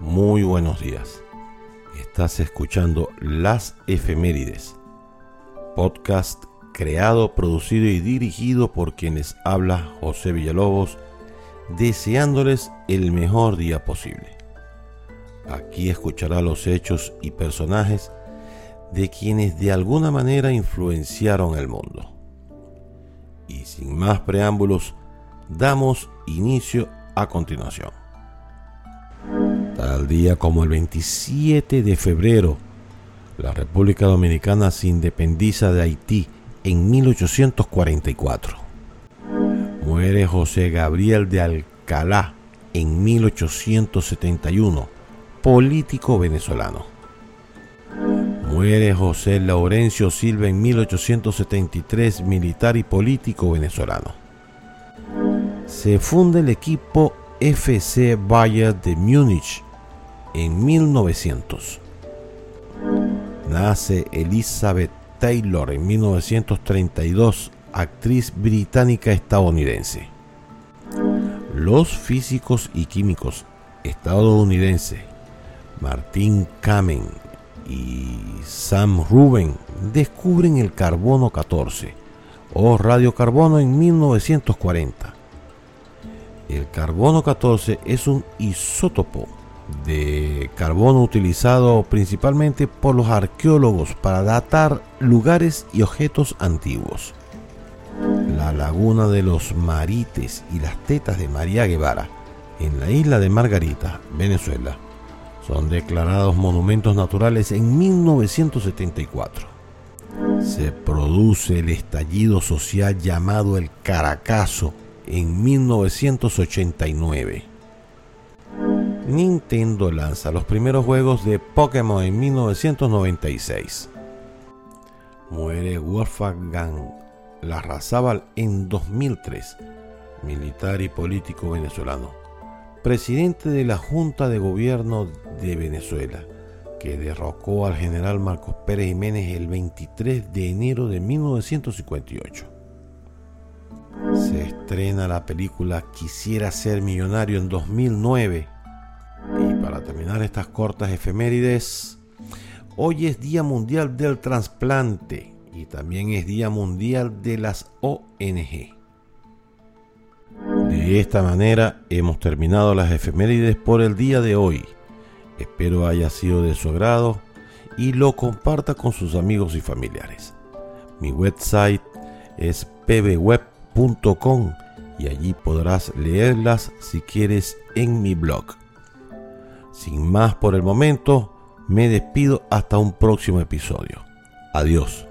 Muy buenos días. Estás escuchando Las Efemérides, podcast creado, producido y dirigido por quienes habla José Villalobos, deseándoles el mejor día posible. Aquí escuchará los hechos y personajes de quienes de alguna manera influenciaron el mundo. Y sin más preámbulos, damos inicio a continuación. Tal día como el 27 de febrero, la República Dominicana se independiza de Haití en 1844. Muere José Gabriel de Alcalá en 1871, político venezolano. Muere José Laurencio Silva en 1873, militar y político venezolano. Se funda el equipo FC Bayern de Múnich en 1900. Nace Elizabeth Taylor en 1932, actriz británica estadounidense. Los físicos y químicos estadounidenses Martin Kamen y Sam Rubin descubren el carbono 14 o radiocarbono en 1940. El carbono 14 es un isótopo de carbono utilizado principalmente por los arqueólogos para datar lugares y objetos antiguos. La laguna de los Marites y las tetas de María Guevara, en la isla de Margarita, Venezuela, son declarados monumentos naturales en 1974. Se produce el estallido social llamado el Caracazo en 1989 Nintendo lanza los primeros juegos de Pokémon en 1996. Muere Wolfgang Larrazábal en 2003, militar y político venezolano, presidente de la Junta de Gobierno de Venezuela, que derrocó al general Marcos Pérez Jiménez el 23 de enero de 1958. Se estrena la película Quisiera ser millonario en 2009 y para terminar estas cortas efemérides, hoy es Día Mundial del Transplante y también es Día Mundial de las ONG. De esta manera hemos terminado las efemérides por el día de hoy. Espero haya sido de su agrado y lo comparta con sus amigos y familiares. Mi website es pbweb.com y allí podrás leerlas si quieres en mi blog. Sin más por el momento, me despido hasta un próximo episodio. Adiós.